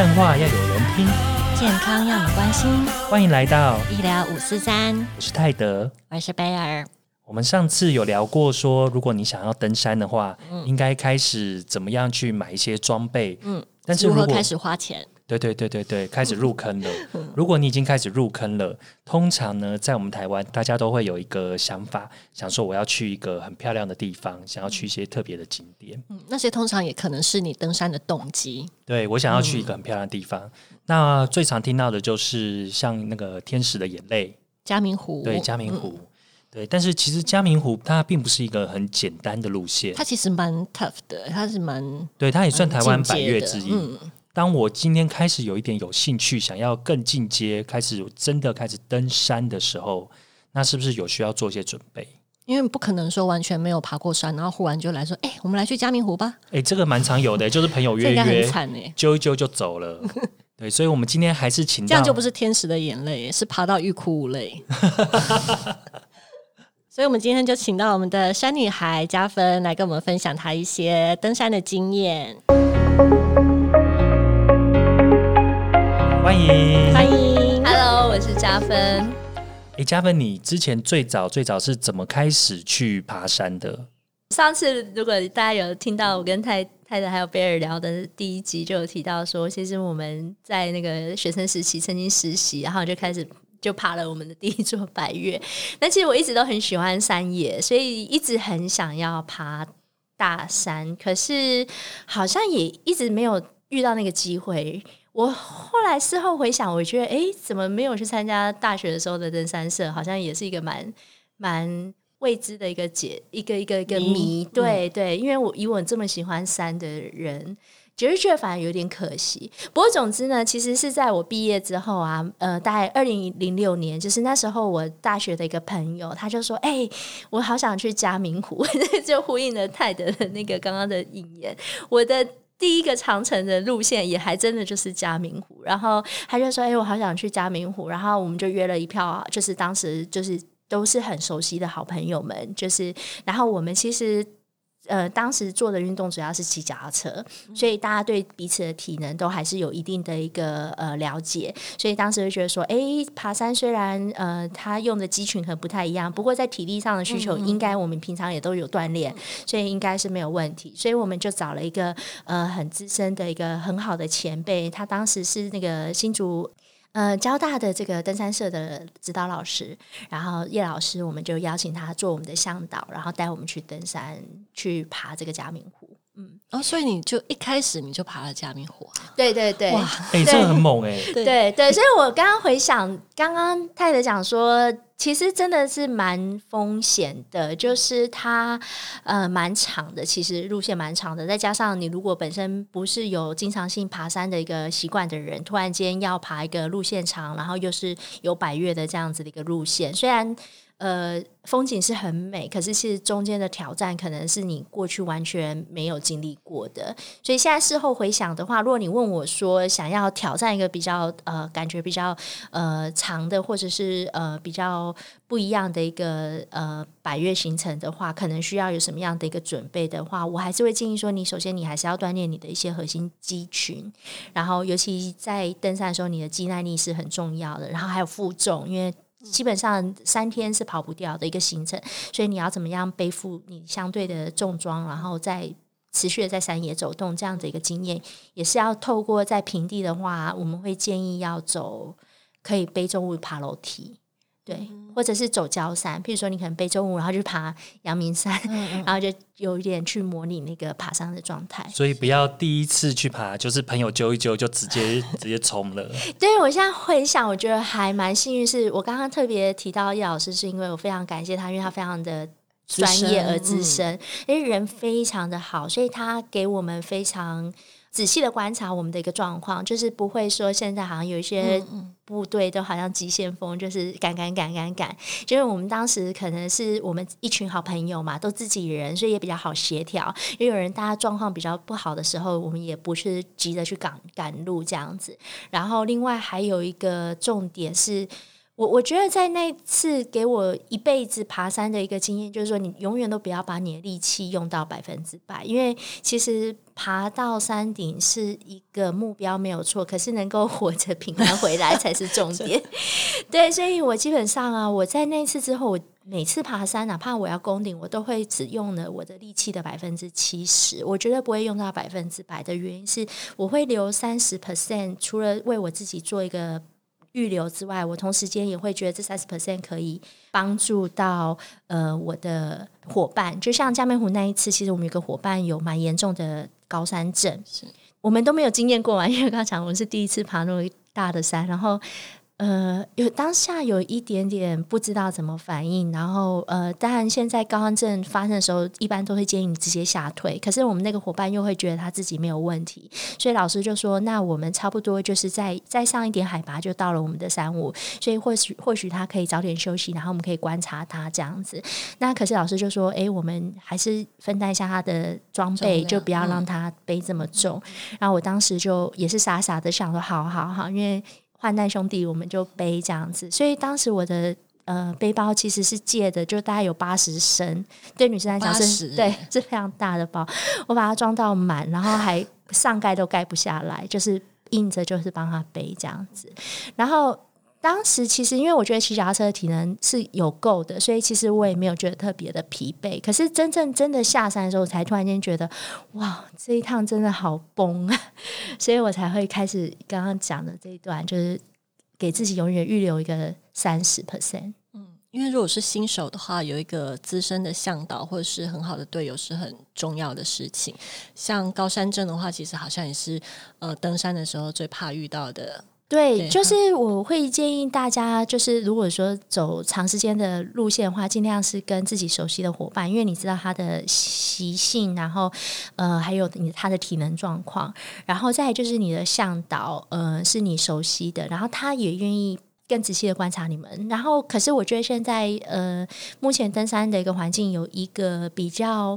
干话要有人听，健康要你关心，欢迎来到，医疗五四三，我是泰德。我是贝尔。我们上次有聊过说，如果你想要登山的话，应该开始怎么样去买一些装备？嗯，但是如如何开始花钱？对对对对对，开始入坑了。如果你已经开始入坑了，通常呢，在我们台湾，大家都会有一个想法，想说我要去一个很漂亮的地方，想要去一些特别的景点。嗯，那些通常也可能是你登山的动机。对我想要去一个很漂亮的地方，那最常听到的就是像那个天使的眼泪，嘉明湖，对嘉明湖。对，但是其实嘉明湖它并不是一个很简单的路线，它其实蛮 tough 的，它是蛮对，它也算台湾百越之一。嗯，当我今天开始有一点有兴趣，想要更进阶，开始真的开始登山的时候，那是不是有需要做一些准备？因为不可能说完全没有爬过山，然后忽然就来说，哎、我们来去嘉明湖吧，哎，这个蛮常有的，就是朋友 约约很惨哎。揪一揪就走了。对，所以我们今天还是请到这样就不是天使的眼泪，是爬到欲哭无泪。所以，我们今天就请到我们的山女孩加分来跟我们分享她一些登山的经验。欢迎欢迎，Hello，我是加分。哎，嘉芬，你之前最早最早是怎么开始去爬山的？上次如果大家有听到我跟太太太还有贝尔聊的第一集，就有提到说，其实我们在那个学生时期曾经实习，然后就开始就爬了我们的第一座百越。但其实我一直都很喜欢山野，所以一直很想要爬大山，可是好像也一直没有遇到那个机会。我后来事后回想，我觉得，哎，怎么没有去参加大学的时候的登山社？好像也是一个蛮蛮未知的一个解，一个一个一个谜谜。对对，因为我以我这么喜欢山的人。觉得觉得反而有点可惜，不过总之呢，其实是在我毕业之后啊，呃，大概二零零六年，就是那时候我大学的一个朋友，他就说：“哎、我好想去嘉明湖。”就呼应了泰德的那个刚刚的引言。我的第一个长城的路线也还真的就是嘉明湖，然后他就说：“哎、我好想去嘉明湖。”然后我们就约了一票，就是当时就是都是很熟悉的好朋友们，就是然后我们其实。呃，当时做的运动主要是骑脚踏车，所以大家对彼此的体能都还是有一定的一个呃了解，所以当时就觉得说，哎，爬山虽然呃它用的肌群可能不太一样，不过在体力上的需求，应该我们平常也都有锻炼，所以应该是没有问题。所以我们就找了一个呃很资深的一个很好的前辈，他当时是那个新竹。呃，交大的这个登山社的指导老师，然后叶老师，我们就邀请他做我们的向导，然后带我们去登山，去爬这个嘉明湖。嗯哦，所以你就一开始你就爬了嘉明湖啊？对对对，哇，哎，这个很猛哎。对对对，所以我刚刚回想，刚刚泰德讲说，其实真的是蛮风险的，就是它呃蛮长的，其实路线蛮长的，再加上你如果本身不是有经常性爬山的一个习惯的人，突然间要爬一个路线长，然后又是有百越的这样子的一个路线，虽然。呃，风景是很美，可是其实中间的挑战可能是你过去完全没有经历过的。所以现在事后回想的话，如果你问我说想要挑战一个比较呃感觉比较呃长的，或者是呃比较不一样的一个呃百越行程的话，可能需要有什么样的一个准备的话，我还是会建议说，你首先你还是要锻炼你的一些核心肌群，然后尤其在登山的时候，你的肌耐力是很重要的，然后还有负重，因为。基本上三天是跑不掉的一个行程，所以你要怎么样背负你相对的重装，然后再持续的在山野走动这样的一个经验，也是要透过在平地的话，我们会建议要走可以背重物爬楼梯，对，或者是走焦山，譬如说你可能背中午，然后就爬阳明山，然后就有一点去模拟那个爬山的状态。所以不要第一次去爬，就是朋友揪一揪就直接 直接冲了。对我现在回想，我觉得还蛮幸运，是我刚刚特别提到叶老师，是因为我非常感谢他，因为他非常的专业而资深，因为人非常的好，所以他给我们非常仔细的观察我们的一个状况，就是不会说现在好像有一些部队都好像急先锋，就是赶赶赶赶赶，就是我们当时可能是我们一群好朋友嘛，都自己人，所以也比较好协调。也有人大家状况比较不好的时候，我们也不是急着去赶赶路这样子。然后另外还有一个重点是。我我觉得在那次给我一辈子爬山的一个经验，就是说你永远都不要把你的力气用到百分之百，因为其实爬到山顶是一个目标没有错，可是能够活着平安回来才是重点。对，所以我基本上啊，我在那次之后，我每次爬山，哪怕我要攻顶，我都会只用了我的力气的百分之七十，我绝对不会用到百分之百的原因是，我会留三十 percent，除了为我自己做一个。预留之外，我同时间也会觉得这三十 percent 可以帮助到呃我的伙伴，就像加美湖那一次，其实我们有个伙伴有蛮严重的高山症，是我们都没有经验过嘛，因为刚讲我们是第一次爬那么大的山，然后。呃，有当下有一点点不知道怎么反应，然后呃，当然现在高山症发生的时候，一般都会建议你直接下退。可是我们那个伙伴又会觉得他自己没有问题，所以老师就说，那我们差不多就是在再上一点海拔就到了我们的山屋，所以或许或许他可以早点休息，然后我们可以观察他这样子。那可是老师就说，哎，我们还是分担一下他的装备，就不要让他背这么重。然后我当时就也是傻傻的想说，好好好，因为。患难兄弟，我们就背这样子。所以当时我的呃背包其实是借的，就大概有八十升，对女生来讲是，对是非常大的包。我把它装到满，然后还上盖都盖不下来，就是硬着就是帮他背这样子，然后。当时其实，因为我觉得骑脚踏车的体能是有够的，所以其实我也没有觉得特别的疲惫。可是真正真的下山的时候，我才突然间觉得，哇，这一趟真的好崩啊！所以我才会开始刚刚讲的这一段，就是给自己永远预留一个三十 percent。嗯，因为如果是新手的话，有一个资深的向导或者是很好的队友是很重要的事情。像高山症的话，其实好像也是呃登山的时候最怕遇到的。对，就是我会建议大家，就是如果说走长时间的路线的话，尽量是跟自己熟悉的伙伴，因为你知道他的习性，然后呃，还有你他的体能状况，然后再就是你的向导，呃，是你熟悉的，然后他也愿意更仔细的观察你们。然后，可是我觉得现在呃，目前登山的一个环境有一个比较。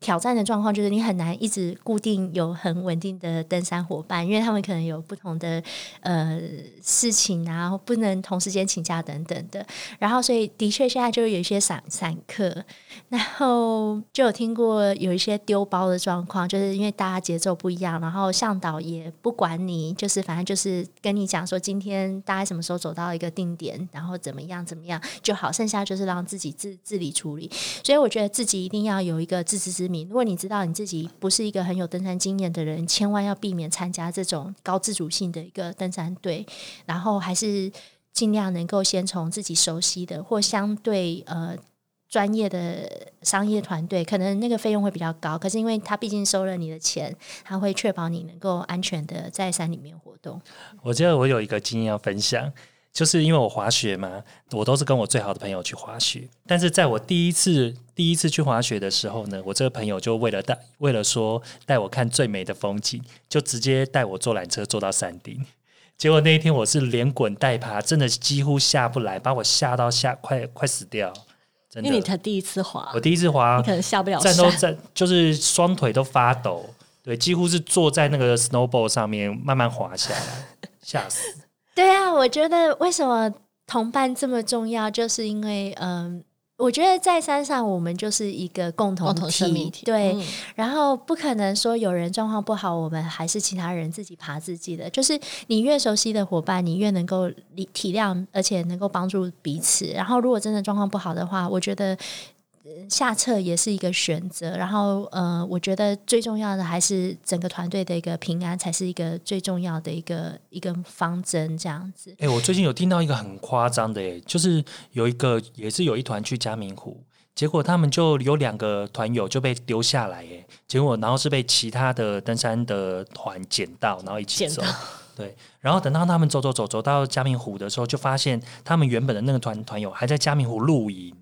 挑战的状况就是你很难一直固定有很稳定的登山伙伴，因为他们可能有不同的呃事情啊，不能同时间请假等等的。然后，所以的确现在就有一些散散客，然后就有听过有一些丢包的状况，就是因为大家节奏不一样，然后向导也不管你，就是反正就是跟你讲说今天大概什么时候走到一个定点，然后怎么样怎么样就好，剩下就是让自己自自理处理。所以我觉得自己一定要有一个自知之。如果你知道你自己不是一个很有登山经验的人，千万要避免参加这种高自主性的一个登山队，然后还是尽量能够先从自己熟悉的或相对呃专业的商业团队，可能那个费用会比较高，可是因为他毕竟收了你的钱，他会确保你能够安全的在山里面活动。我觉得我有一个经验要分享。就是因为我滑雪嘛，我都是跟我最好的朋友去滑雪。但是在我第一次第一次去滑雪的时候呢，我这个朋友就为了带为了说带我看最美的风景，就直接带我坐缆车坐到山顶。结果那一天我是连滚带爬，真的几乎下不来，把我吓到吓快快死掉。真的，因为你才第一次滑，我第一次滑，你可能下不了站都站，就是双腿都发抖，对，几乎是坐在那个 snowboard 上面慢慢滑下来，吓死。对啊，我觉得为什么同伴这么重要，就是因为嗯，我觉得在山上我们就是一个共同体，对，然后不可能说有人状况不好，我们还是其他人自己爬自己的，就是你越熟悉的伙伴，你越能够体体谅，而且能够帮助彼此。然后如果真的状况不好的话，我觉得。下策也是一个选择，然后呃，我觉得最重要的还是整个团队的一个平安，才是一个最重要的一个一个方针。这样子。哎，我最近有听到一个很夸张的，哎，就是有一个也是有一团去嘉明湖，结果他们就有两个团友就被丢下来，哎，结果然后是被其他的登山的团捡到，然后一起走。对，然后等到他们走走走走到嘉明湖的时候，就发现他们原本的那个团团友还在嘉明湖露营。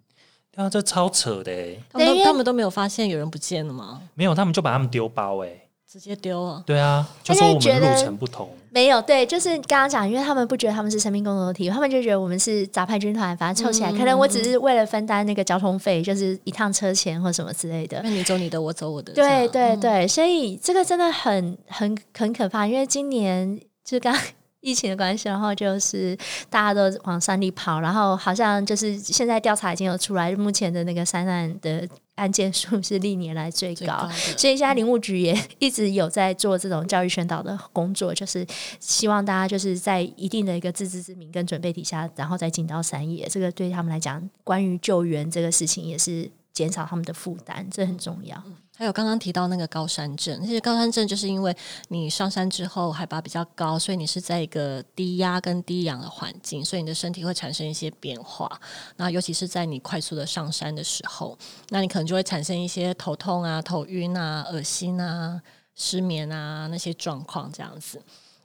啊，这超扯的！他们他们都没有发现有人不见了吗？没有，他们就把他们丢包，哎，直接丢了。对啊，就说我们路程不同。没有，对，就是刚刚讲，因为他们不觉得他们是生命共同体，他们就觉得我们是杂牌军团，反正凑起来，可能我只是为了分担那个交通费，就是一趟车钱或什么之类的。那你走你的，我走我的。对对对，所以这个真的很很很可怕，因为今年就刚。疫情的关系，然后就是大家都往山里跑，然后好像就是现在调查已经有出来，目前的那个山难的案件数是历年来最高，最高所以现在林务局也一直有在做这种教育宣导的工作，就是希望大家就是在一定的一个自知之明跟准备底下，然后再进到山野，这个对他们来讲，关于救援这个事情也是减少他们的负担，这很重要。还有刚刚提到那个高山症，其实高山症就是因为你上山之后海拔比较高，所以你是在一个低压跟低氧的环境，所以你的身体会产生一些变化。那尤其是在你快速的上山的时候，那你可能就会产生一些头痛啊、头晕啊、恶心啊、失眠啊那些状况这样子。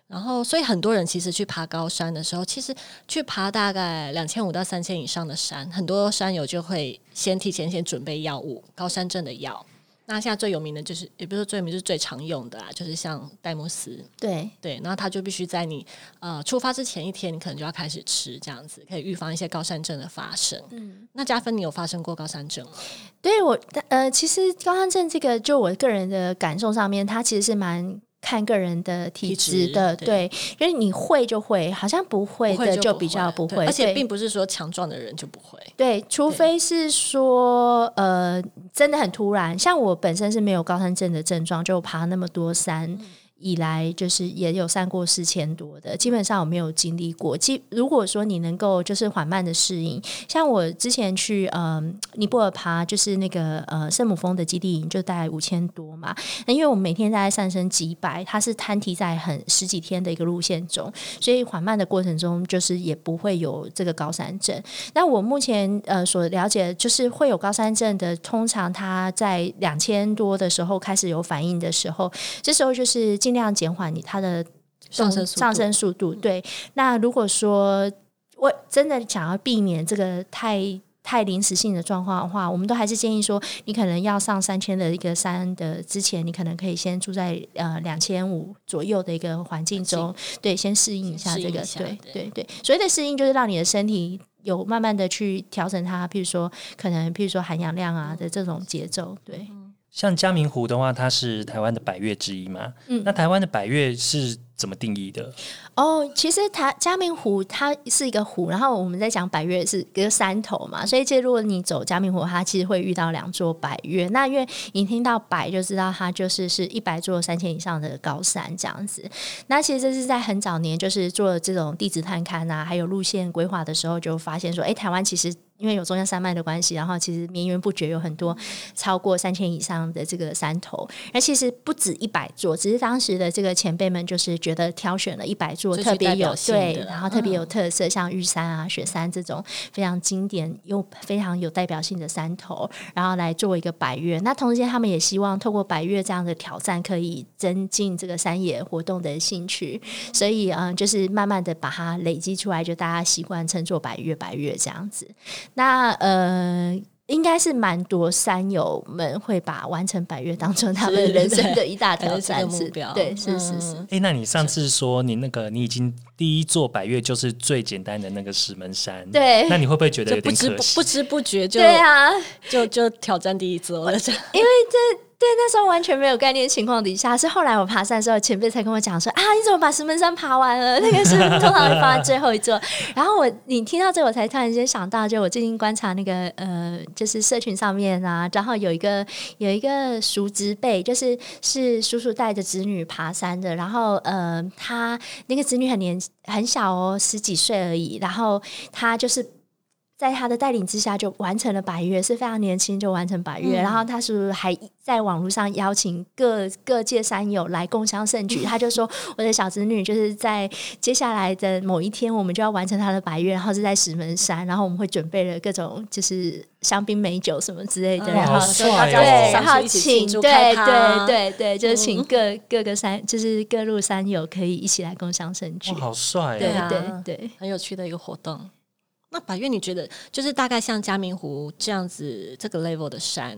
然后，所以很多人其实去爬高山的时候，其实去爬大概两千五到三千以上的山，很多山友就会先提前先准备药物，高山症的药。那现在最有名的就是，也不是说最有名，就是最常用的啦，就是像戴姆斯，对，对，然后它就必须在你呃出发之前一天，你可能就要开始吃，这样子可以预防一些高山症的发生。嗯，那加芬，你有发生过高山症吗？对我呃，其实高山症这个，就我个人的感受上面，它其实是蛮。看个人的体质的，质对，因为你会就会，好像不会的就比较不会，对。而且并不是说强壮的人就不会。对，除非是说呃，真的很突然，像我本身是没有高山症的症状，就爬那么多山。以来就是也有上过四千多的，基本上我没有经历过。基如果说你能够就是缓慢的适应，像我之前去嗯尼泊尔爬，就是那个呃圣母峰的基地营，就大概五千多嘛。那因为我们每天大概上升几百，它是摊提在很十几天的一个路线中，所以缓慢的过程中，就是也不会有这个高山症。那我目前呃所了解，就是会有高山症的，通常他在两千多的时候开始有反应的时候，这时候就是尽量减缓你它的上升速度上升速度。对，那如果说我真的想要避免这个太。太临时性的状况的话，我们都还是建议说，你可能要上三千的一个山的之前，你可能可以先住在呃两千五左右的一个环境中，对，先适应一下这个对对对。所谓的适应，就是让你的身体有慢慢的去调整它，譬如说可能譬如说含氧量啊的这种节奏，对。像嘉明湖的话，它是台湾的百越之一嘛。嗯那台湾的百越是怎么定义的？哦，其实它嘉明湖它是一个湖，然后我们在讲百越是一个山头嘛，所以其实如果你走嘉明湖，它其实会遇到两座百越。那因为你听到百就知道它就是是一百座三千以上的高山这样子。那其实这是在很早年就是做这种地质探勘啊，还有路线规划的时候，就发现说，哎，台湾其实。因为有中央山脉的关系，然后其实绵延不绝，有很多超过三千以上的这个山头。那其实不止一百座，只是当时的这个前辈们就是觉得挑选了一百座特别有对，然后特别有特色，像玉山啊、雪山这种非常经典又非常有代表性的山头，然后来作为一个百越。那同时间，他们也希望透过百越这样的挑战，可以增进这个山野活动的兴趣。所以，嗯、就是慢慢的把它累积出来，就大家习惯称作百越、百越这样子。那呃。应该是蛮多山友们会把完成百越当成他们人生的一大挑战，是目标对，是是是。嗯哎，那你上次说你那个你已经第一座百越就是最简单的那个石门山，对那你会不会觉得不知点可惜？不不知不觉就对啊，就就挑战第一座了，因为这对那时候完全没有概念情况底下，是后来我爬山的时候，前辈才跟我讲说啊，你怎么把石门山爬完了？那个是通常会放在最后一座。然后我你听到这，我才突然间想到，就我最近观察那个呃，就是社群上面啊，然后有一个有一个叔侄辈，就是是叔叔带着侄女爬山的，然后呃，他那个侄女很年很小哦，十几岁而已，然后他就是。在他的带领之下，就完成了百越，是非常年轻就完成百越。然后他是不是还在网络上邀请各各界山友来共襄盛举？他就说，我的小侄女就是在接下来的某一天，我们就要完成她的百越，然后是在石门山，然后我们会准备了各种就是香槟美酒什么之类的，嗯然后对，然后请对对对对，就是请各各个山，就是各路山友可以一起来共襄盛举，。好帅！啊对对。很有趣的一个活动。那百越，你觉得就是大概像嘉明湖这样子这个 level 的山，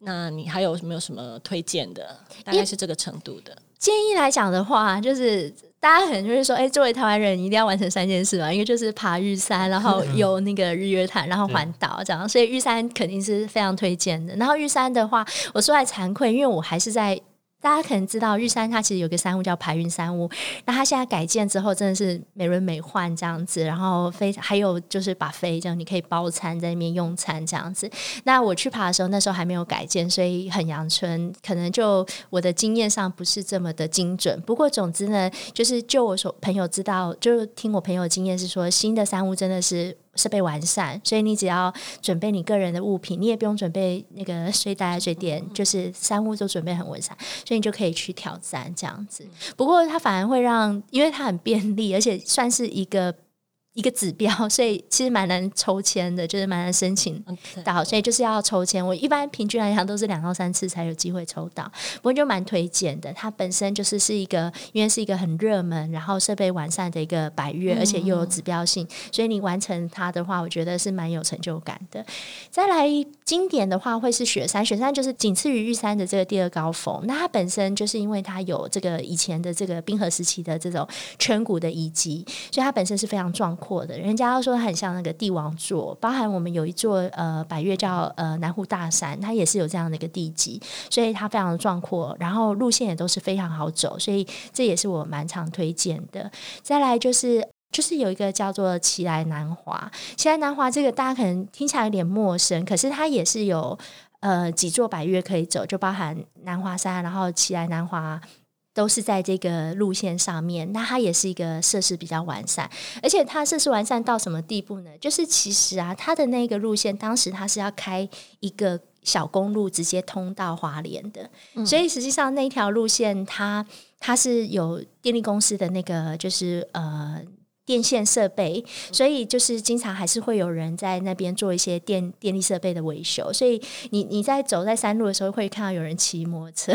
那你还有没有什么推荐的？大概是这个程度的。建议来讲的话，就是大家可能就是说，哎、作为台湾人，一定要完成三件事嘛，一个就是爬玉山，然后游那个日月潭，然后环岛这样，所以玉山肯定是非常推荐的。然后玉山的话，我说来惭愧，因为我还是在。大家可能知道玉山它其实有个山屋叫排云山屋，那它现在改建之后真的是美轮美奂这样子，然后非还有就是把飞这样你可以包餐在那边用餐这样子。那我去爬的时候，那时候还没有改建，所以很阳春，可能就我的经验上不是这么的精准。不过总之呢，就是就我所朋友知道，就听我朋友经验是说，新的山屋真的是。设备完善，所以你只要准备你个人的物品，你也不用准备那个睡袋、睡垫，就是三物都准备很完善，所以你就可以去挑战这样子。不过它反而会让，因为它很便利，而且算是一个。一个指标，所以其实蛮难抽签的，就是蛮难申请到，所以就是要抽签。我一般平均来讲都是两到三次才有机会抽到，不过就蛮推荐的。它本身就是是一个，因为是一个很热门，然后设备完善的一个百月，而且又有指标性，所以你完成它的话，我觉得是蛮有成就感的。再来经典的话，会是雪山，雪山就是仅次于玉山的这个第二高峰。那它本身就是因为它有这个以前的这个冰河时期的这种圈谷的遗迹，所以它本身是非常壮。阔的，人家都说很像那个帝王座，包含我们有一座呃百越叫呃南湖大山，它也是有这样的一个地基，所以它非常的壮阔，然后路线也都是非常好走，所以这也是我蛮常推荐的。再来就是就是有一个叫做奇来南华，奇来南华这个大家可能听起来有点陌生，可是它也是有呃几座百越可以走，就包含南华山，然后奇来南华。都是在这个路线上面，那它也是一个设施比较完善，而且它设施完善到什么地步呢？就是其实啊，它的那个路线当时它是要开一个小公路直接通到华联的，所以实际上那条路线它它是有电力公司的那个就是呃。电线设备，所以就是经常还是会有人在那边做一些电电力设备的维修。所以你你在走在山路的时候，会看到有人骑摩托车，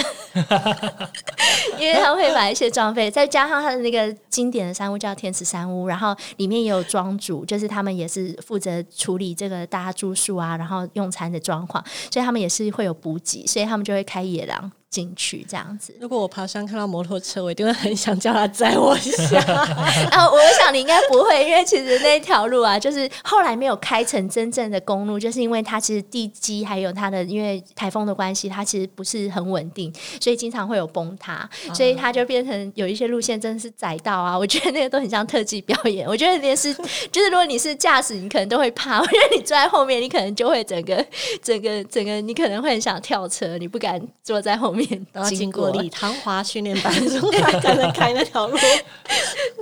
因为他会把一些装备，再加上他的那个经典的山屋叫天池山屋，然后里面也有庄主，就是他们也是负责处理这个大家住宿啊，然后用餐的状况，所以他们也是会有补给，所以他们就会开野狼。进去这样子。如果我爬山看到摩托车，我一定会很想叫他载我一下。啊，我想你应该不会，因为其实那条路啊，就是后来没有开成真正的公路，就是因为它其实地基还有它的因为台风的关系，它其实不是很稳定，所以经常会有崩塌，所以它就变成有一些路线真的是窄道啊。我觉得那个都很像特技表演。我觉得连是 就是如果你是驾驶，你可能都会怕，我觉得你坐在后面，你可能就会整个整个整个，你可能会很想跳车，你不敢坐在后面。都要经过李唐华训练班，才能开那条路。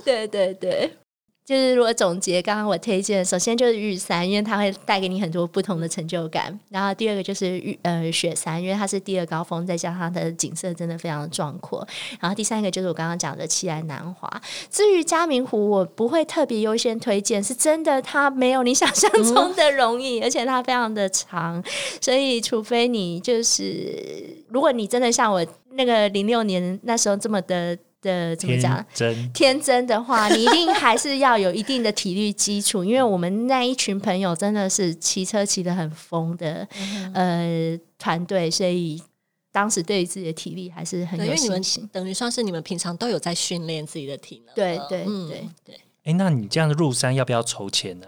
对对对。就是如果总结刚刚我推荐，首先就是玉山，因为它会带给你很多不同的成就感。然后第二个就是玉呃雪山，因为它是第二高峰，再加上它的景色真的非常的壮阔。然后第三个就是我刚刚讲的七来南华。至于嘉明湖，我不会特别优先推荐，是真的它没有你想象中的容易，而且它非常的长，所以除非你就是如果你真的像我那个零六年那时候这么的。的怎么讲？天真的话，你一定还是要有一定的体力基础，因为我们那一群朋友真的是骑车骑得很疯的呃团队，所以当时对于自己的体力还是很有信心。等于算是你们平常都有在训练自己的体能。对对对对。哎，那你这样入山要不要筹钱呢？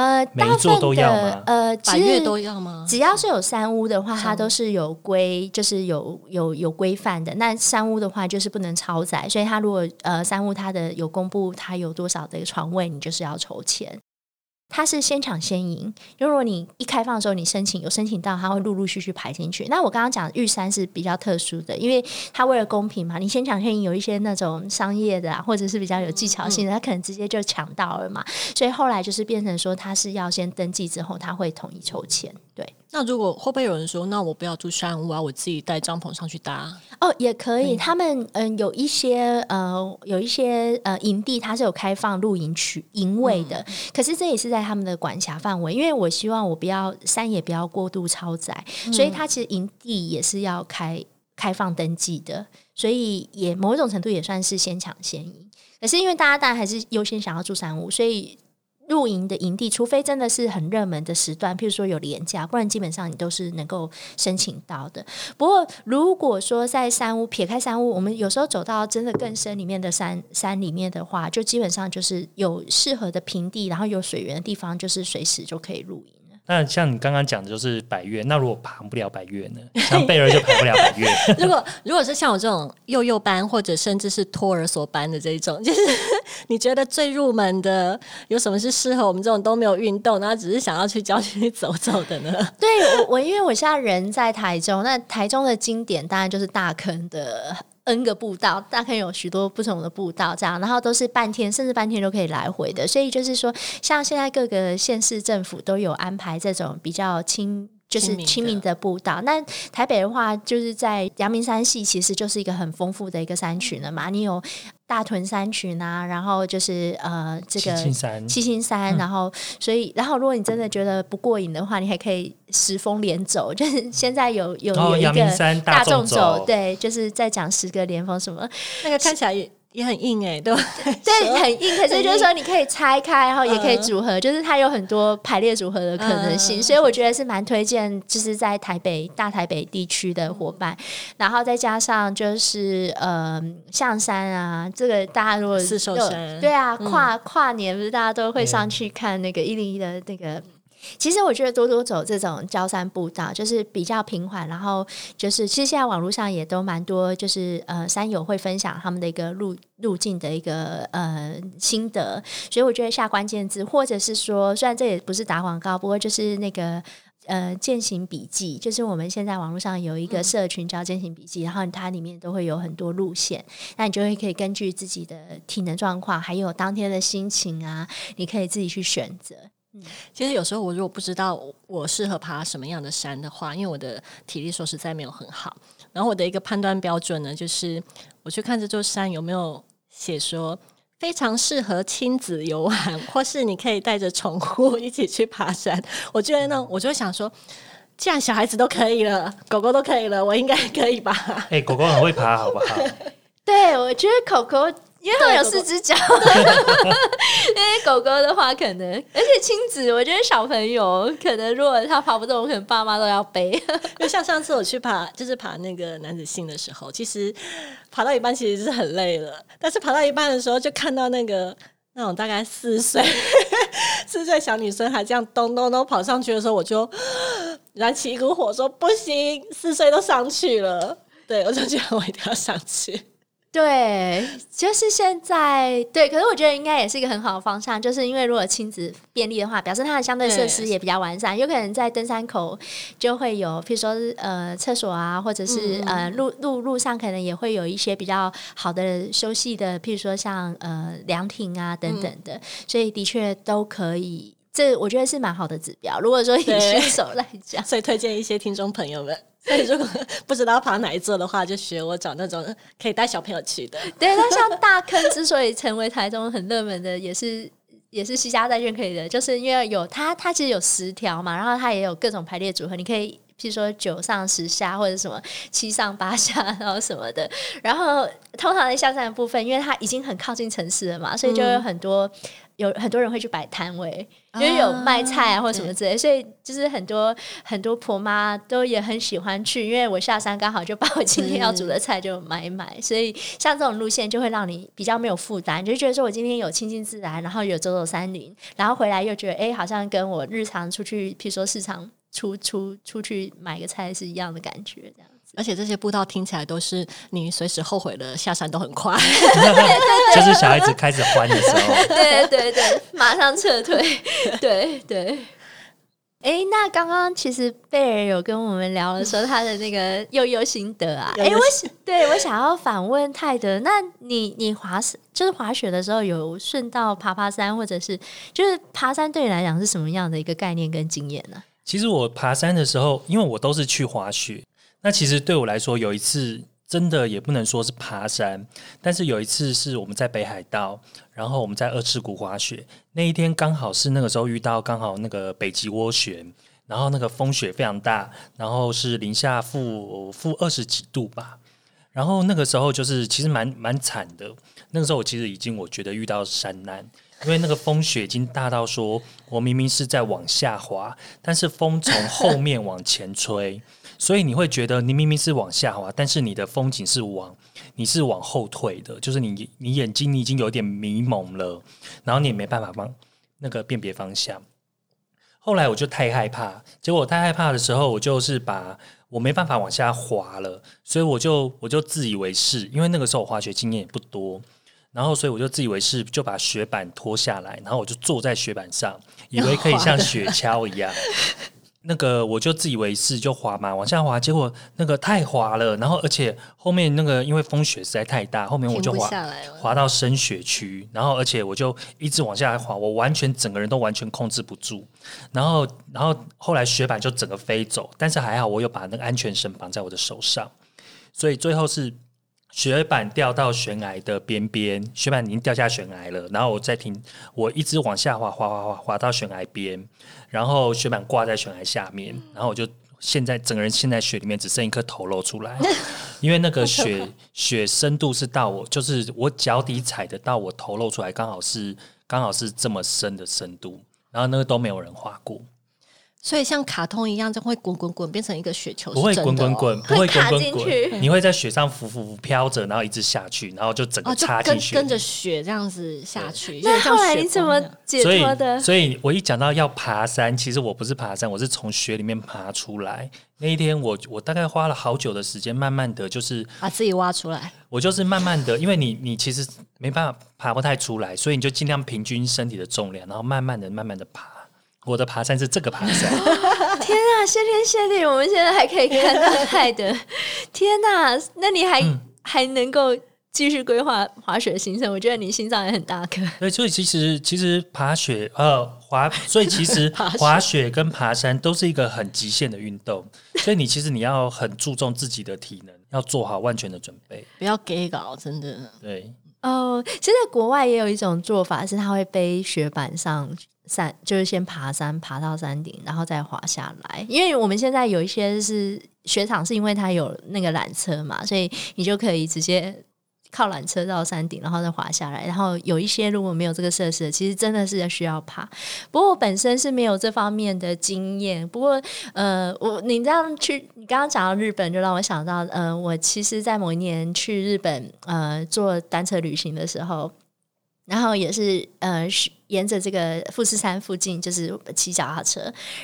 呃，每一座都要吗？呃，百月都要吗？只要是有三屋的话，它都是有规，就是有有有规范的。那三屋的话，就是不能超载，所以它如果呃三屋它的有公布它有多少的床位，你就是要筹钱。它是先抢先赢，如果你一开放的时候你申请有申请到，它会陆陆续续排进去。那我刚刚讲玉山是比较特殊的，因为它为了公平嘛，你先抢先赢，有一些那种商业的啊，或者是比较有技巧性的，他可能直接就抢到了嘛。所以后来就是变成说，他是要先登记之后，他会统一抽签。对，那如果会不会有人说，那我不要住山屋啊，我自己带帐篷上去搭？哦，也可以。他们嗯，有一些呃，有一些呃营地，它是有开放露营区营位的。可是这也是在他们的管辖范围，因为我希望我不要山也不要过度超载，所以它其实营地也是要开开放登记的。所以也某种程度也算是先抢先赢。可是因为大家当然还是优先想要住山屋，所以。露营的营地，除非真的是很热门的时段，譬如说有廉价，不然基本上你都是能够申请到的。不过，如果说在山屋撇开山屋，我们有时候走到真的更深里面的山山里面的话，就基本上就是有适合的平地，然后有水源的地方，就是随时就可以露营。那像你刚刚讲的，就是百越。那如果爬不了百越呢？像贝尔就爬不了百越。如果如果是像我这种幼幼班，或者甚至是托儿所班的这一种，就是 你觉得最入门的，有什么是适合我们这种都没有运动，然后只是想要去郊区走走的呢？对我，我因为我现在人在台中，那台中的经典当然就是大坑的。N 个步道，大概有许多不同的步道，这样，然后都是半天，甚至半天都可以来回的。所以就是说，像现在各个县市政府都有安排这种比较轻，就是清明的步道。那台北的话，就是在阳明山系，其实就是一个很丰富的一个山群了嘛。你有。大屯山群啊，然后就是呃，这个七星山，然后所以，然后如果你真的觉得不过瘾的话，你还可以十峰连走，就是现在有有有一个大众走，对，就是在讲十个连峰什么，那个看起来。也很硬哎，对对，很硬。可是就是说，你可以拆开，然后也可以组合，就是它有很多排列组合的可能性。所以我觉得是蛮推荐，就是在台北大台北地区的伙伴，然后再加上就是呃象山啊，这个大家如果四寿山，对啊，跨跨年不是大家都会上去看那个一零一的那个。其实我觉得多多走这种交山步道，就是比较平缓，然后就是其实现在网络上也都蛮多，就是呃山友会分享他们的一个路路径的一个呃心得，所以我觉得下关键字，或者是说，虽然这也不是打广告，不过就是那个呃践行笔记，就是我们现在网络上有一个社群叫践行笔记，然后它里面都会有很多路线，那你就会可以根据自己的体能状况，还有当天的心情啊，你可以自己去选择。嗯，其实有时候我如果不知道我适合爬什么样的山的话，因为我的体力说实在没有很好，然后我的一个判断标准呢，就是我去看这座山有没有写说非常适合亲子游玩，或是你可以带着宠物一起去爬山。我觉得呢，我就想说，既然小孩子都可以了，狗狗都可以了，我应该可以吧？哎，狗狗很会爬，好不好？对，我觉得狗狗。因为它有四只脚，因为狗狗的话可能，而且亲子，我觉得小朋友可能如果他爬不动，可能爸妈都要背。就像上次我去爬，就是爬那个男子性的时候，其实爬到一半其实是很累了，但是爬到一半的时候就看到那个那种大概四岁 四岁小女生还这样咚咚咚跑上去的时候，我就燃起一股火，说不行，四岁都上去了，对我就觉得我一定要上去。对，就是现在对，可是我觉得应该也是一个很好的方向，就是因为如果亲子便利的话，表示它的相对设施也比较完善，有可能在登山口就会有，譬如说呃厕所啊，或者是呃路路路上可能也会有一些比较好的休息的，譬如说像呃凉亭啊等等的，所以的确都可以，这我觉得是蛮好的指标。如果说以选手来讲，所以推荐一些听众朋友们。所以如果 不知道爬哪一座的话，就学我找那种可以带小朋友去的。对，那像大坑之所以成为台中很热门的，也是也是西家在券可以的，就是因为有它，它其实有十条嘛，然后它也有各种排列组合，你可以譬如说九上十下或者什么七上八下，然后什么的。然后通常在下山的部分，因为它已经很靠近城市了嘛，所以就有很多。有很多人会去摆摊位，因为有卖菜啊或什么之类，所以就是很多很多婆妈都也很喜欢去。因为我下山刚好就把我今天要煮的菜就买一买，所以像这种路线就会让你比较没有负担，就觉得说我今天有亲近自然，然后有走走山林，然后回来又觉得哎，好像跟我日常出去，譬如说市场出出出去买个菜是一样的感觉，这样。而且这些步道听起来都是你随时后悔的，下山都很快，就是小孩子开始欢的时候，对对对，马上撤退，对对。哎，那刚刚其实贝尔有跟我们聊的时候，他的那个悠悠心得啊，哎，我想对我想要反问泰德，那你你滑就是滑雪的时候有顺道爬爬山，或者是就是爬山对你来讲是什么样的一个概念跟经验呢？其实我爬山的时候，因为我都是去滑雪。那其实对我来说，有一次真的也不能说是爬山，但是有一次是我们在北海道，然后我们在二次谷滑雪。那一天刚好是那个时候遇到刚好那个北极涡旋，然后那个风雪非常大，然后是零下负负二十几度吧。然后那个时候就是其实蛮蛮惨的。那个时候我其实已经我觉得遇到山难，因为那个风雪已经大到说我明明是在往下滑，但是风从后面往前吹。所以你会觉得你明明是往下滑，但是你的风景是往你是往后退的，就是你你眼睛你已经有点迷蒙了，然后你也没办法帮那个辨别方向。后来我就太害怕，结果我太害怕的时候，我就是把我没办法往下滑了，所以我就我就自以为是，因为那个时候我滑雪经验也不多，然后所以我就自以为是，就把雪板脱下来，然后我就坐在雪板上，以为可以像雪橇一样。那个我就自以为是，就滑嘛，往下滑，结果那个太滑了，然后而且后面那个因为风雪实在太大，后面我就滑下来了，滑到深雪区，然后而且我就一直往下来滑，我完全整个人都完全控制不住，然后然后后来雪板就整个飞走，但是还好我有把那个安全绳绑在我的手上，所以最后是。雪板掉到悬崖的边边，雪板已经掉下悬崖了。然后我再停，我一直往下滑，滑滑滑滑到悬崖边，然后雪板挂在悬崖下面。然后我就现在整个人陷在雪里面，只剩一颗头露出来，因为那个雪 雪深度是到我，就是我脚底踩得到我头露出来，刚好是刚好是这么深的深度。然后那个都没有人滑过。所以像卡通一样，就会滚滚滚变成一个雪球，不会滚滚滚，不会滚滚滚，你会在雪上浮浮浮飘着，然后一直下去，然后就整个插进去，跟着雪这样子下去。那后来你怎么解脱的？所以，我一讲到要爬山，其实我不是爬山，我是从雪里面爬出来。那一天，我我大概花了好久的时间，慢慢的就是把自己挖出来。我就是慢慢的，因为你你其实没办法爬不太出来，所以你就尽量平均身体的重量，然后慢慢的、慢慢的爬。我的爬山是这个爬山，天啊！谢天谢地，我们现在还可以看到泰的，天哪！那你还还能够继续规划滑雪行程？我觉得你心脏也很大颗。对，所以其实其实爬雪呃滑，所以其实 滑雪跟爬山都是一个很极限的运动，所以你其实你要很注重自己的体能，要做好万全的准备，不要给搞，真的。对哦，现在国外也有一种做法，是他会背雪板上。山就是先爬山，爬到山顶，然后再滑下来。因为我们现在有一些是雪场，是因为它有那个缆车嘛，所以你就可以直接靠缆车到山顶，然后再滑下来。然后有一些如果没有这个设施，其实真的是需要爬。不过我本身是没有这方面的经验。不过呃，我你这样去，你刚刚讲到日本，就让我想到，呃，我其实，在某一年去日本呃做单车旅行的时候。然后也是呃，沿着这个富士山附近，就是骑脚踏车。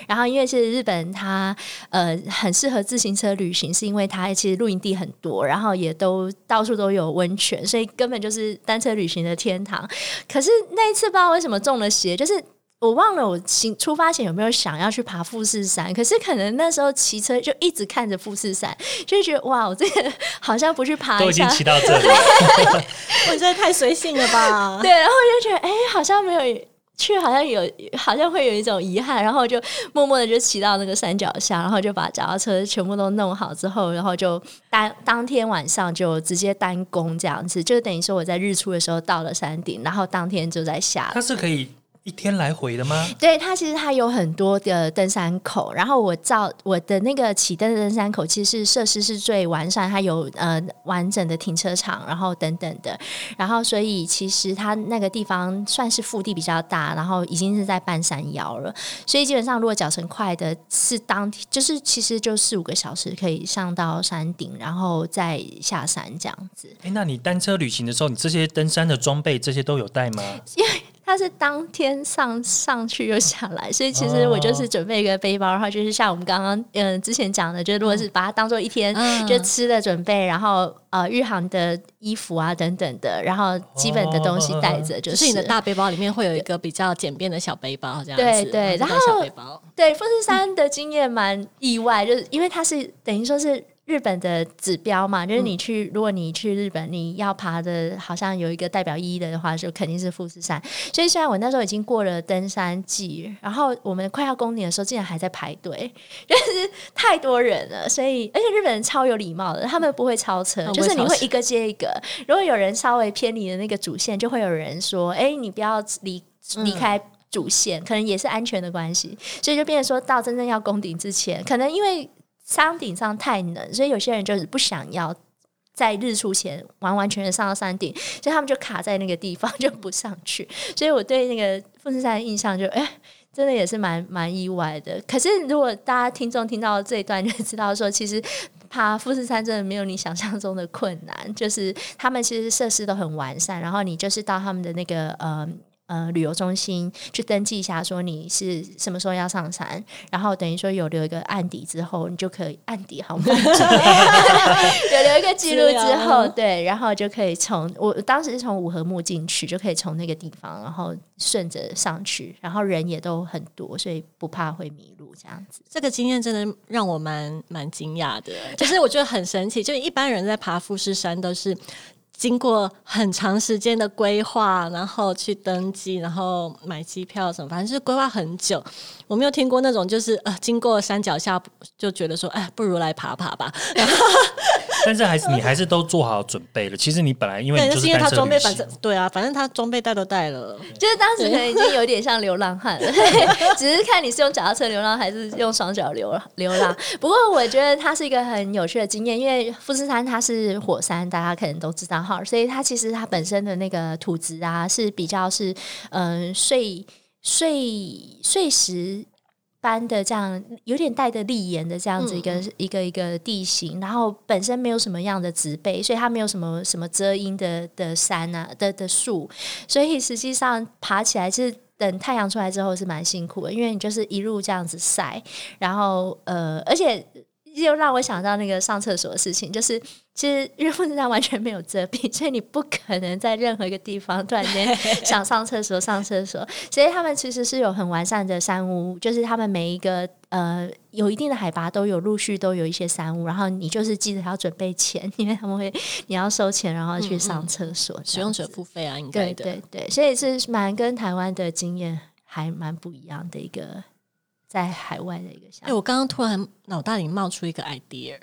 然后因为是日本，它呃很适合自行车旅行，是因为它其实露营地很多，然后也都到处都有温泉，所以根本就是单车旅行的天堂。可是那一次不知道为什么中了邪，就是。我忘了我行出发前有没有想要去爬富士山，可是可能那时候骑车就一直看着富士山，就觉得哇，我这个好像不去爬都已经骑到这里，我觉得太随性了吧？对，然后就觉得哎，好像没有去，好像有，好像会有一种遗憾，然后就默默的就骑到那个山脚下，然后就把脚踏车全部都弄好之后，然后就当当天晚上就直接单攻这样子，就等于说我在日出的时候到了山顶，然后当天就在下。它是可以。一天来回的吗？对，它其实它有很多的登山口，然后我照我的那个启登的登山口，其实是设施是最完善，它有呃完整的停车场，然后等等的，然后所以其实它那个地方算是腹地比较大，然后已经是在半山腰了，所以基本上如果脚程快的，是当就是其实就四五个小时可以上到山顶，然后再下山这样子。哎，那你单车旅行的时候，你这些登山的装备这些都有带吗？因为它是当天上上去又下来，所以其实我就是准备一个背包，然后就是像我们刚刚嗯之前讲的，就是如果是把它当做一天就吃的准备，然后呃日航的衣服啊等等的，然后基本的东西带着，就是你的大背包里面会有一个比较简便的小背包这样子。对对，然后小背包对富士山的经验蛮意外，就是因为它是等于说是。日本的指标嘛，就是你去，如果你去日本，你要爬的，好像有一个代表意义的话，就肯定是富士山。所以虽然我那时候已经过了登山季，然后我们快要攻顶的时候，竟然还在排队，就是太多人了。所以，而且日本人超有礼貌的，他们不会超车，就是你会一个接一个。如果有人稍微偏离了那个主线，就会有人说：“哎，你不要离离开主线。”可能也是安全的关系，所以就变成说到真正要攻顶之前，可能因为。山顶上太冷，所以有些人就是不想要在日出前完完全全上到山顶，所以他们就卡在那个地方就不上去。所以我对那个富士山的印象就，哎，真的也是蛮蛮意外的。可是如果大家听众听到这一段，就知道说，其实爬富士山真的没有你想象中的困难，就是他们其实设施都很完善，然后你就是到他们的那个呃。呃旅游中心去登记一下，说你是什么时候要上山，然后等于说有留一个案底之后，你就可以案底好吗？有留一个记录之后，对，然后就可以从我当时是从五合木进去，就可以从那个地方，然后顺着上去，然后人也都很多，所以不怕会迷路这样子。这个经验真的让我蛮蛮惊讶的，就是我觉得很神奇，就一般人在爬富士山都是。经过很长时间的规划，然后去登记，然后买机票什么，反正是规划很久。我没有听过那种，就是呃，经过山脚下就觉得说，哎，不如来爬爬吧。但是还是你还是都做好准备了。其实你本来因为就是因为 他装备反正对啊，反正他装备带都带了。就是当时可能已经有点像流浪汉了，只是看你是用脚踏车流浪还是用双脚流流浪。不过我觉得它是一个很有趣的经验，因为富士山它是火山，大家可能都知道哈，所以它其实它本身的那个土质啊是比较是嗯碎碎碎石。般的这样有点带着砾岩的这样子一个一个一个地形，然后本身没有什么样的植被，所以它没有什么什么遮阴的的山啊的的树，所以实际上爬起来是等太阳出来之后是蛮辛苦的，因为你就是一路这样子晒，然后呃，而且。又让我想到那个上厕所的事情，就是其实日富士山完全没有遮蔽，所以你不可能在任何一个地方突然间 想上厕所上厕所。所以他们其实是有很完善的山屋，就是他们每一个呃有一定的海拔都有陆续都有一些山屋，然后你就是记得要准备钱，因为他们会你要收钱，然后去上厕所，使用者付费啊，应该对对对，所以是蛮跟台湾的经验还蛮不一样的一个。在海外的一个想，哎，我刚刚突然脑袋里冒出一个 idea，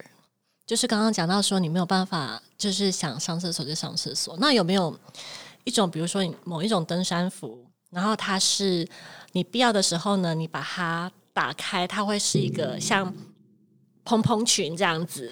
就是刚刚讲到说你没有办法，就是想上厕所就上厕所。那有没有一种，比如说你某一种登山服，然后它是你必要的时候呢，你把它打开，它会是一个像蓬蓬裙这样子。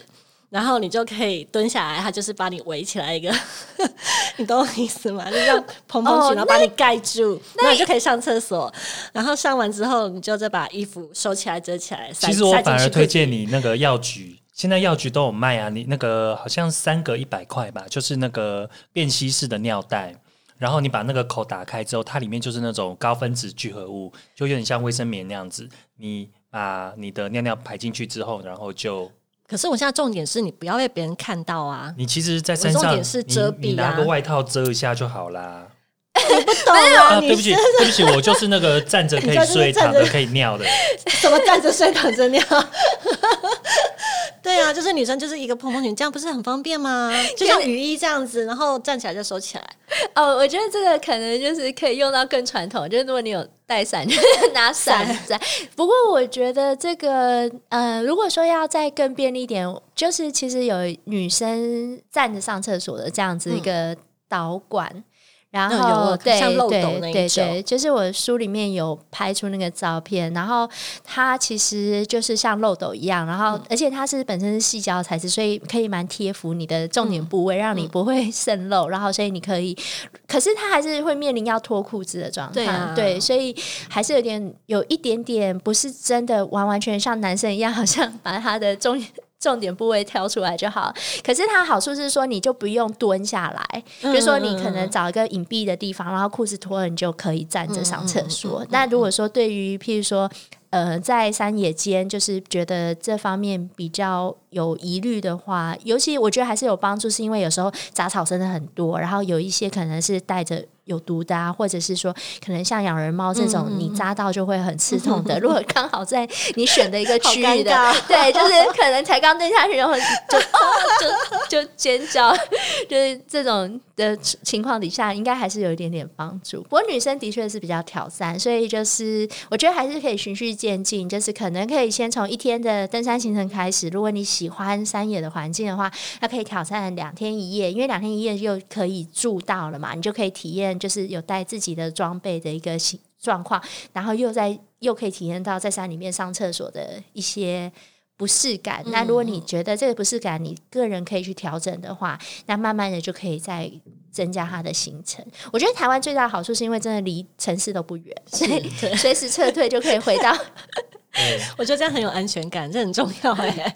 然后你就可以蹲下来，他就是把你围起来一个，你懂我意思吗？就像蓬蓬裙，然后把你盖住，那你就可以上厕所。然后上完之后，你就再把衣服收起来、折起来。其实我反而推荐你那个药局，现在药局都有卖啊。你那个好像三个一百块吧，就是那个便携式的尿袋。然后你把那个口打开之后，它里面就是那种高分子聚合物，就有点像卫生棉那样子。你把你的尿尿排进去之后，然后就。可是我现在重点是你不要被别人看到啊！你其实，在山上，重点是遮蔽啊，拿个外套遮一下就好啦。你不懂啊？对不起，对不起，我就是那个站着可以 睡、躺着可以尿的。怎么站着睡、躺着尿？对啊，就是女生就是一个蓬蓬裙，这样不是很方便吗？就像雨衣这样子，然后站起来就收起来。哦，我觉得这个可能就是可以用到更传统，就是如果你有带伞，拿伞在。不过我觉得这个，呃，如果说要再更便利一点，就是其实有女生站着上厕所的这样子一个导管。然后对对对对，就是我书里面有拍出那个照片，然后它其实就是像漏斗一样，然后而且它是本身是细胶材质，所以可以蛮贴服你的重点部位，让你不会 渗漏。然后所以你可以，可是它还是会面临要脱裤子的状态，对，所以还是有点有一点点不是真的完完全像男生一样，好像把他的重。重点部位挑出来就好，可是它好处是说，你就不用蹲下来，比如说你可能找一个隐蔽的地方，然后裤子脱了，你就可以站着上厕所。那如果说对于譬如说，呃，在山野间，就是觉得这方面比较有疑虑的话，尤其我觉得还是有帮助，是因为有时候杂草真的很多，然后有一些可能是带着。有毒的，啊，或者是说，可能像养人猫这种，你扎到就会很刺痛的。如果刚好在你选的一个 区域的，对，就是可能才刚蹲下去，然后就就就尖叫，就是这种的情况底下，应该还是有一点点帮助。不过女生的确是比较挑战，所以就是我觉得还是可以循序渐进，就是可能可以先从一天的登山行程开始。如果你喜欢山野的环境的话，那可以挑战两天一夜，因为两天一夜又可以住到了嘛，你就可以体验。就是有带自己的装备的一个情状况，然后又在又可以体验到在山里面上厕所的一些不适感。那如果你觉得这个不适感，你个人可以去调整的话，那慢慢的就可以再增加它的行程。我觉得台湾最大的好处是因为真的离城市都不远，所以随时撤退就可以回到。我觉得这样很有安全感，这很重要哎。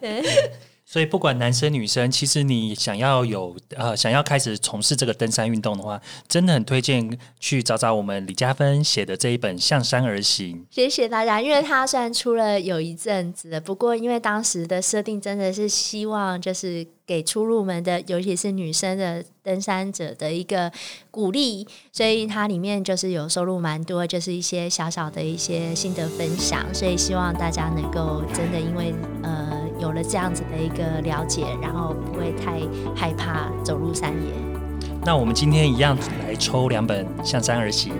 所以不管男生女生，其实你想要有呃想要开始从事这个登山运动的话，真的很推荐去找找我们李嘉芬写的这一本《向山而行》。谢谢大家，因为他虽然出了有一阵子，不过因为当时的设定真的是希望就是给初入门的，尤其是女生的登山者的一个鼓励，所以它里面就是有收录蛮多，就是一些小小的一些心得分享，所以希望大家能够真的因为呃。有了这样子的一个了解，然后不会太害怕走入山野。那我们今天一样来抽两本《向山而行》。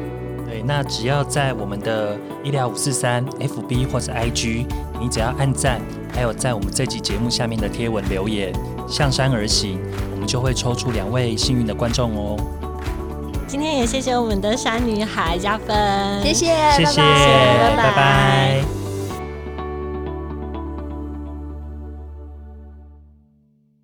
对，那只要在我们的医疗五四三 FB 或者 IG，你只要按赞，还有在我们这集节目下面的贴文留言《向山而行》，我们就会抽出两位幸运的观众哦。今天也谢谢我们的山女孩加分，谢谢，谢谢，拜拜拜。